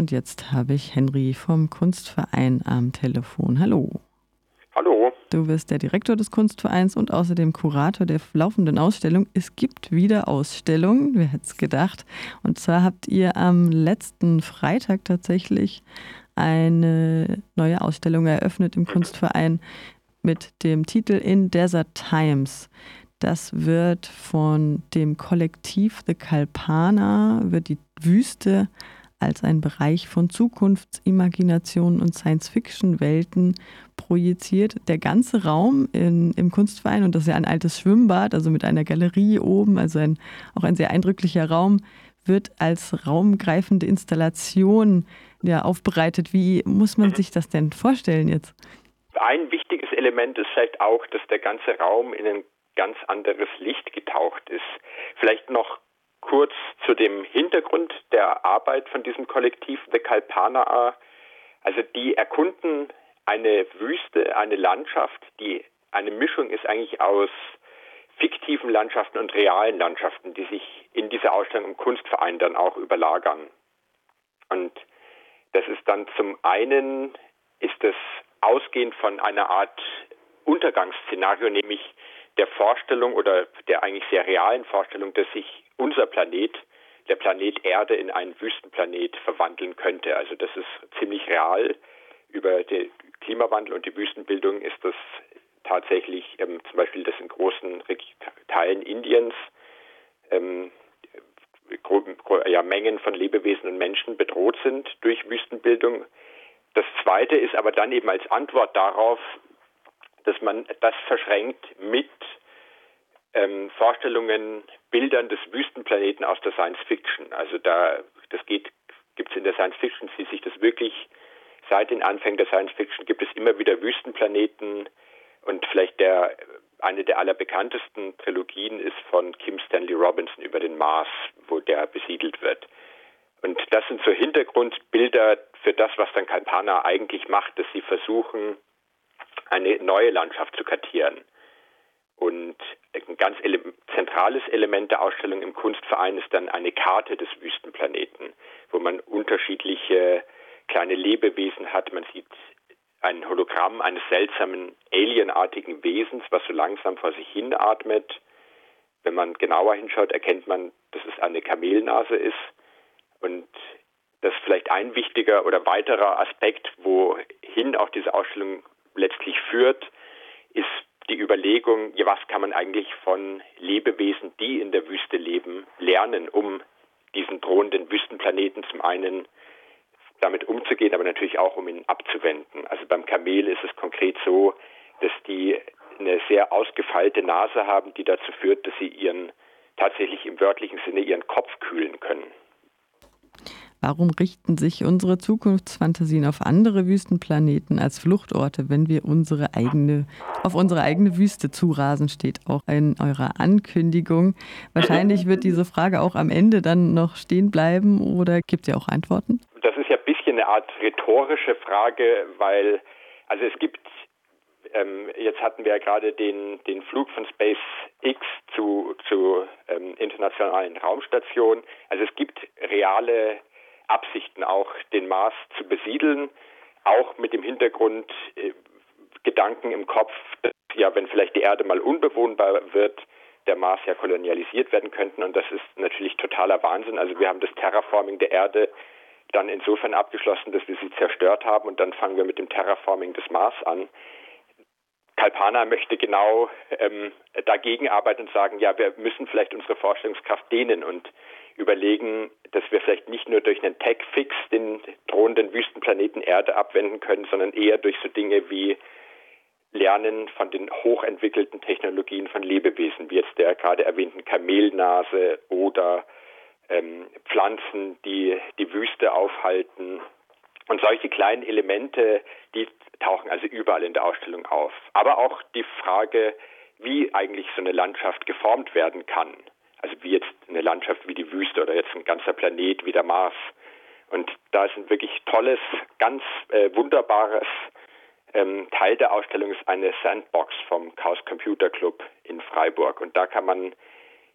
und jetzt habe ich Henry vom Kunstverein am Telefon. Hallo. Hallo. Du bist der Direktor des Kunstvereins und außerdem Kurator der laufenden Ausstellung. Es gibt wieder Ausstellungen, wer hätte es gedacht. Und zwar habt ihr am letzten Freitag tatsächlich eine neue Ausstellung eröffnet im Kunstverein mit dem Titel In Desert Times. Das wird von dem Kollektiv The Kalpana, wird die Wüste als ein Bereich von Zukunftsimagination und Science-Fiction-Welten projiziert. Der ganze Raum in, im Kunstverein, und das ist ja ein altes Schwimmbad, also mit einer Galerie oben, also ein, auch ein sehr eindrücklicher Raum, wird als raumgreifende Installation ja, aufbereitet. Wie muss man sich das denn vorstellen jetzt? Ein wichtiges Element ist vielleicht auch, dass der ganze Raum in ein ganz anderes Licht getaucht ist. Vielleicht noch kurz zu dem Hintergrund der Arbeit von diesem Kollektiv The Kalpana. Also die erkunden eine Wüste, eine Landschaft, die eine Mischung ist eigentlich aus fiktiven Landschaften und realen Landschaften, die sich in dieser Ausstellung im Kunstverein dann auch überlagern. Und das ist dann zum einen, ist es ausgehend von einer Art Untergangsszenario, nämlich der Vorstellung oder der eigentlich sehr realen Vorstellung, dass sich unser Planet, der Planet Erde, in einen Wüstenplanet verwandeln könnte. Also das ist ziemlich real. Über den Klimawandel und die Wüstenbildung ist das tatsächlich ähm, zum Beispiel, dass in großen Teilen Indiens ähm, ja, Mengen von Lebewesen und Menschen bedroht sind durch Wüstenbildung. Das Zweite ist aber dann eben als Antwort darauf, dass man das verschränkt mit ähm, Vorstellungen, Bildern des Wüstenplaneten aus der Science Fiction. Also da, das geht, gibt es in der Science Fiction, zieht sich das wirklich seit den Anfängen der Science Fiction gibt es immer wieder Wüstenplaneten und vielleicht der eine der allerbekanntesten Trilogien ist von Kim Stanley Robinson über den Mars, wo der besiedelt wird. Und das sind so Hintergrundbilder für das, was dann Kalpana eigentlich macht, dass sie versuchen, eine neue Landschaft zu kartieren. Und ein ganz ele zentrales Element der Ausstellung im Kunstverein ist dann eine Karte des Wüstenplaneten, wo man unterschiedliche kleine Lebewesen hat. Man sieht ein Hologramm eines seltsamen alienartigen Wesens, was so langsam vor sich hin atmet. Wenn man genauer hinschaut, erkennt man, dass es eine Kamelnase ist. Und das ist vielleicht ein wichtiger oder weiterer Aspekt, wohin auch diese Ausstellung letztlich führt, ist die Überlegung, ja, was kann man eigentlich von Lebewesen, die in der Wüste leben, lernen, um diesen drohenden Wüstenplaneten zum einen damit umzugehen, aber natürlich auch um ihn abzuwenden. Also beim Kamel ist es konkret so, dass die eine sehr ausgefeilte Nase haben, die dazu führt, dass sie ihren tatsächlich im wörtlichen Sinne ihren Kopf kühlen können. Warum richten sich unsere Zukunftsfantasien auf andere Wüstenplaneten als Fluchtorte, wenn wir unsere eigene, auf unsere eigene Wüste zurasen, steht auch in eurer Ankündigung. Wahrscheinlich wird diese Frage auch am Ende dann noch stehen bleiben oder gibt es ja auch Antworten? Das ist ja ein bisschen eine Art rhetorische Frage, weil also es gibt ähm, jetzt hatten wir ja gerade den, den Flug von SpaceX zu, zu ähm, internationalen Raumstationen. Also es gibt reale Absichten, auch den Mars zu besiedeln, auch mit dem Hintergrund äh, Gedanken im Kopf, dass ja, wenn vielleicht die Erde mal unbewohnbar wird, der Mars ja kolonialisiert werden könnten. Und das ist natürlich totaler Wahnsinn. Also wir haben das Terraforming der Erde dann insofern abgeschlossen, dass wir sie zerstört haben und dann fangen wir mit dem Terraforming des Mars an. Kalpana möchte genau ähm, dagegen arbeiten und sagen, ja, wir müssen vielleicht unsere Vorstellungskraft dehnen und überlegen, dass wir vielleicht nicht nur durch einen Tech-Fix den drohenden Wüstenplaneten Erde abwenden können, sondern eher durch so Dinge wie Lernen von den hochentwickelten Technologien von Lebewesen, wie jetzt der gerade erwähnten Kamelnase oder ähm, Pflanzen, die die Wüste aufhalten. Und solche kleinen Elemente, die tauchen also überall in der Ausstellung auf. Aber auch die Frage, wie eigentlich so eine Landschaft geformt werden kann. Also wie jetzt eine Landschaft wie die Wüste oder jetzt ein ganzer Planet wie der Mars. Und da ist ein wirklich tolles, ganz äh, wunderbares ähm, Teil der Ausstellung ist eine Sandbox vom Chaos Computer Club in Freiburg. Und da kann man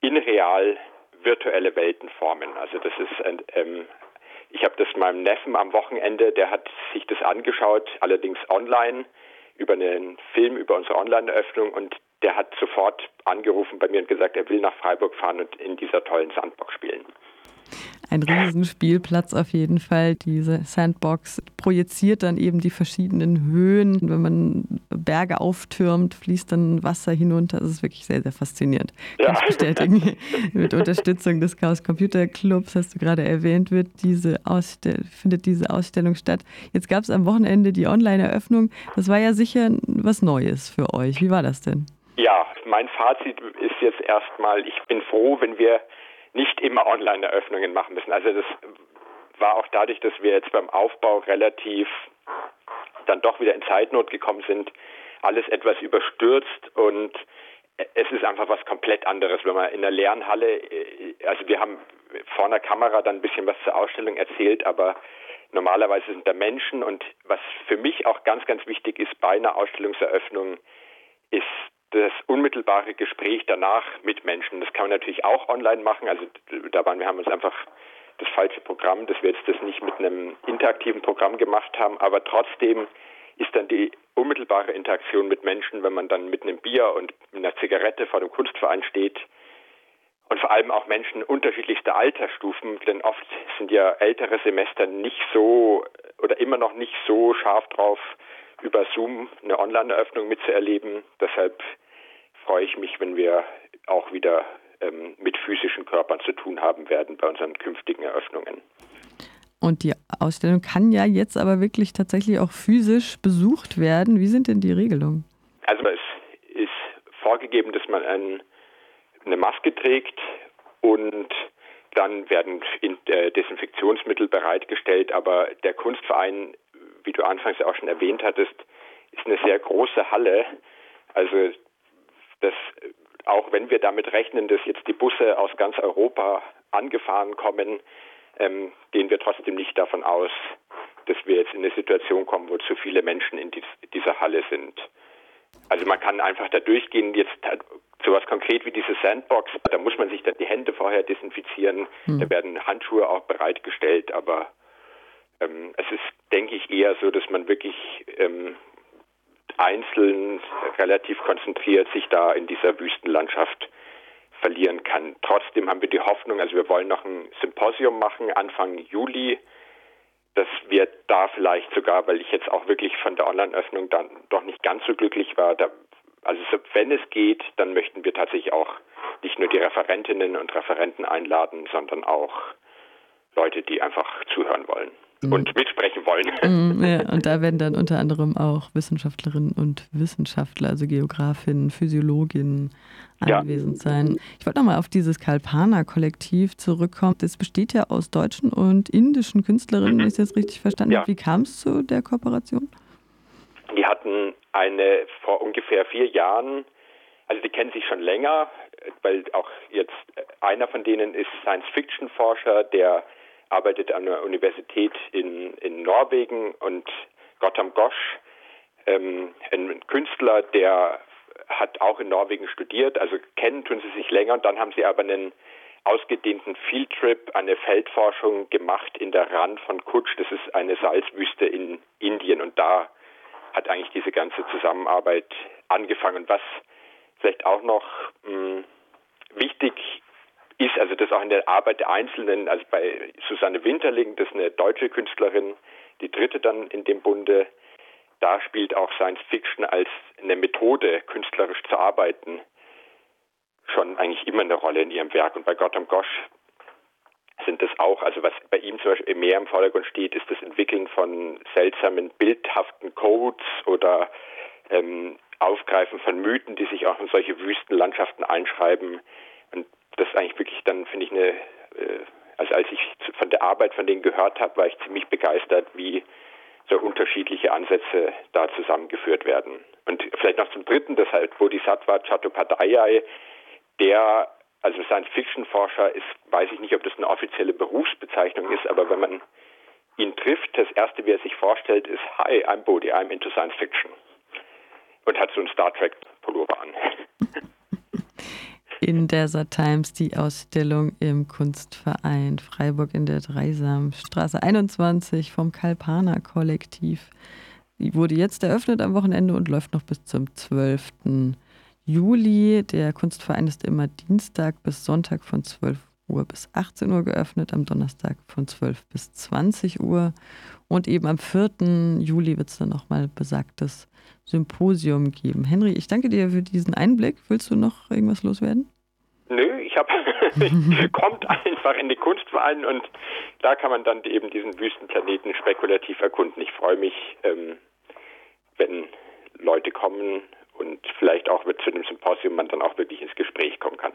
in real virtuelle Welten formen. Also das ist ähm, Ich habe das meinem Neffen am Wochenende, der hat sich das angeschaut, allerdings online über einen Film über unsere Online-Eröffnung und der hat sofort angerufen bei mir und gesagt, er will nach Freiburg fahren und in dieser tollen Sandbox spielen. Ein Riesenspielplatz auf jeden Fall. Diese Sandbox projiziert dann eben die verschiedenen Höhen. Wenn man Berge auftürmt, fließt dann Wasser hinunter. Das ist wirklich sehr, sehr faszinierend. Ja. Kann ich bestätigen. Mit Unterstützung des Chaos Computer Clubs, hast du gerade erwähnt, wird diese findet diese Ausstellung statt. Jetzt gab es am Wochenende die Online-Eröffnung. Das war ja sicher was Neues für euch. Wie war das denn? Ja, mein Fazit ist jetzt erstmal, ich bin froh, wenn wir nicht immer Online-Eröffnungen machen müssen. Also das war auch dadurch, dass wir jetzt beim Aufbau relativ dann doch wieder in Zeitnot gekommen sind, alles etwas überstürzt und es ist einfach was komplett anderes, wenn man in der Lernhalle, also wir haben vor einer Kamera dann ein bisschen was zur Ausstellung erzählt, aber normalerweise sind da Menschen und was für mich auch ganz, ganz wichtig ist bei einer Ausstellungseröffnung, ist das unmittelbare Gespräch danach mit Menschen. Das kann man natürlich auch online machen. Also da waren wir haben uns einfach das falsche Programm, dass wir jetzt das nicht mit einem interaktiven Programm gemacht haben, aber trotzdem ist dann die unmittelbare Interaktion mit Menschen, wenn man dann mit einem Bier und einer Zigarette vor dem Kunstverein steht und vor allem auch Menschen unterschiedlichster Altersstufen, denn oft sind ja ältere Semester nicht so oder immer noch nicht so scharf drauf, über Zoom eine Online-Eröffnung mitzuerleben. Deshalb freue ich mich, wenn wir auch wieder ähm, mit physischen Körpern zu tun haben werden bei unseren künftigen Eröffnungen. Und die Ausstellung kann ja jetzt aber wirklich tatsächlich auch physisch besucht werden. Wie sind denn die Regelungen? Also es ist vorgegeben, dass man ein, eine Maske trägt und dann werden äh, Desinfektionsmittel bereitgestellt. Aber der Kunstverein, wie du anfangs auch schon erwähnt hattest, ist eine sehr große Halle. Also dass auch wenn wir damit rechnen, dass jetzt die Busse aus ganz Europa angefahren kommen, ähm, gehen wir trotzdem nicht davon aus, dass wir jetzt in eine Situation kommen, wo zu viele Menschen in dies, dieser Halle sind. Also man kann einfach da durchgehen, jetzt halt sowas konkret wie diese Sandbox, da muss man sich dann die Hände vorher desinfizieren, hm. da werden Handschuhe auch bereitgestellt, aber ähm, es ist, denke ich, eher so, dass man wirklich ähm, einzeln relativ konzentriert sich da in dieser Wüstenlandschaft verlieren kann. Trotzdem haben wir die Hoffnung, also wir wollen noch ein Symposium machen Anfang Juli, dass wir da vielleicht sogar, weil ich jetzt auch wirklich von der Online-Öffnung dann doch nicht ganz so glücklich war, da, also wenn es geht, dann möchten wir tatsächlich auch nicht nur die Referentinnen und Referenten einladen, sondern auch Leute, die einfach zuhören wollen mhm. und mitsprechen wollen. Mhm, ja, und da werden dann unter anderem auch Wissenschaftlerinnen und Wissenschaftler, also Geografinnen, Physiologinnen anwesend ja. sein. Ich wollte nochmal auf dieses Kalpana-Kollektiv zurückkommen. Das besteht ja aus deutschen und indischen Künstlerinnen, mhm. ist das richtig verstanden? Ja. Wie kam es zu der Kooperation? Die hatten eine vor ungefähr vier Jahren, also die kennen sich schon länger, weil auch jetzt einer von denen ist Science-Fiction-Forscher, der arbeitet an der Universität in, in Norwegen und Gottam Gosch, ähm, ein Künstler, der hat auch in Norwegen studiert, also kennen tun sie sich länger und dann haben sie aber einen ausgedehnten Fieldtrip, eine Feldforschung gemacht in der Rand von Kutsch. Das ist eine Salzwüste in Indien und da hat eigentlich diese ganze Zusammenarbeit angefangen. Und was vielleicht auch noch mh, hm, wichtig ist, also das auch in der Arbeit der Einzelnen, also bei Susanne Winterling, das ist eine deutsche Künstlerin, die dritte dann in dem Bunde, da spielt auch Science Fiction als eine Methode, künstlerisch zu arbeiten, schon eigentlich immer eine Rolle in ihrem Werk. Und bei Gautam Ghosh sind das auch, also was bei ihm zum Beispiel mehr im Vordergrund steht, ist das Entwickeln von seltsamen, bildhaften Codes oder ähm, Aufgreifen von Mythen, die sich auch in solche Wüstenlandschaften einschreiben. Und das ist eigentlich wirklich dann, finde ich, eine, äh, also als ich von der Arbeit von denen gehört habe, war ich ziemlich begeistert, wie so unterschiedliche Ansätze da zusammengeführt werden. Und vielleicht noch zum dritten, das halt Bodhisattva Chattopadhyay, der, also Science-Fiction-Forscher ist, weiß ich nicht, ob das eine offizielle Berufsbezeichnung ist, aber wenn man ihn trifft, das erste, wie er sich vorstellt, ist, hi, I'm Bodhi, I'm into Science Fiction. Und hat so einen Star Trek Pullover an. In Desert Times die Ausstellung im Kunstverein Freiburg in der Dreisamstraße 21 vom Kalpana Kollektiv. Die wurde jetzt eröffnet am Wochenende und läuft noch bis zum 12. Juli. Der Kunstverein ist immer Dienstag bis Sonntag von 12 Uhr bis 18 Uhr geöffnet, am Donnerstag von 12 bis 20 Uhr. Und eben am 4. Juli wird es dann nochmal besagtes Symposium geben. Henry, ich danke dir für diesen Einblick. Willst du noch irgendwas loswerden? Nö, ich habe kommt einfach in den Kunstverein und da kann man dann eben diesen Wüstenplaneten spekulativ erkunden. Ich freue mich, ähm, wenn Leute kommen und vielleicht auch zu dem Symposium man dann auch wirklich ins Gespräch kommen kann.